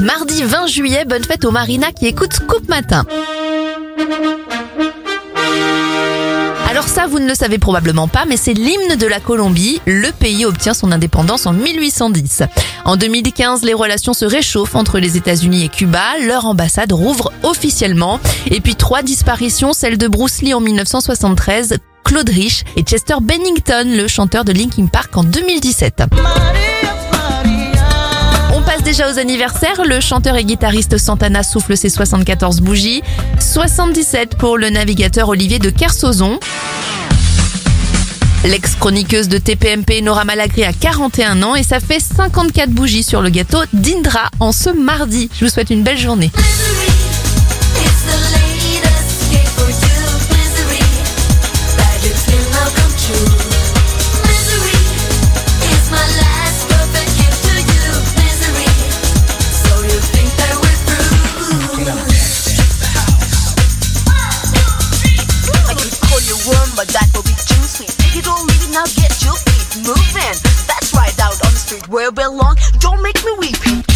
Mardi 20 juillet, bonne fête aux Marina qui écoutent Scoop Matin. Alors ça, vous ne le savez probablement pas, mais c'est l'hymne de la Colombie. Le pays obtient son indépendance en 1810. En 2015, les relations se réchauffent entre les États-Unis et Cuba. Leur ambassade rouvre officiellement. Et puis trois disparitions, celle de Bruce Lee en 1973, Claude Rich et Chester Bennington, le chanteur de Linkin Park en 2017. Déjà aux anniversaires. Le chanteur et guitariste Santana souffle ses 74 bougies. 77 pour le navigateur Olivier de Kersozon. L'ex-chroniqueuse de TPMP Nora Malagri a 41 ans et ça fait 54 bougies sur le gâteau d'Indra en ce mardi. Je vous souhaite une belle journée. moving. That's right out on the street where we belong. Don't make me weep.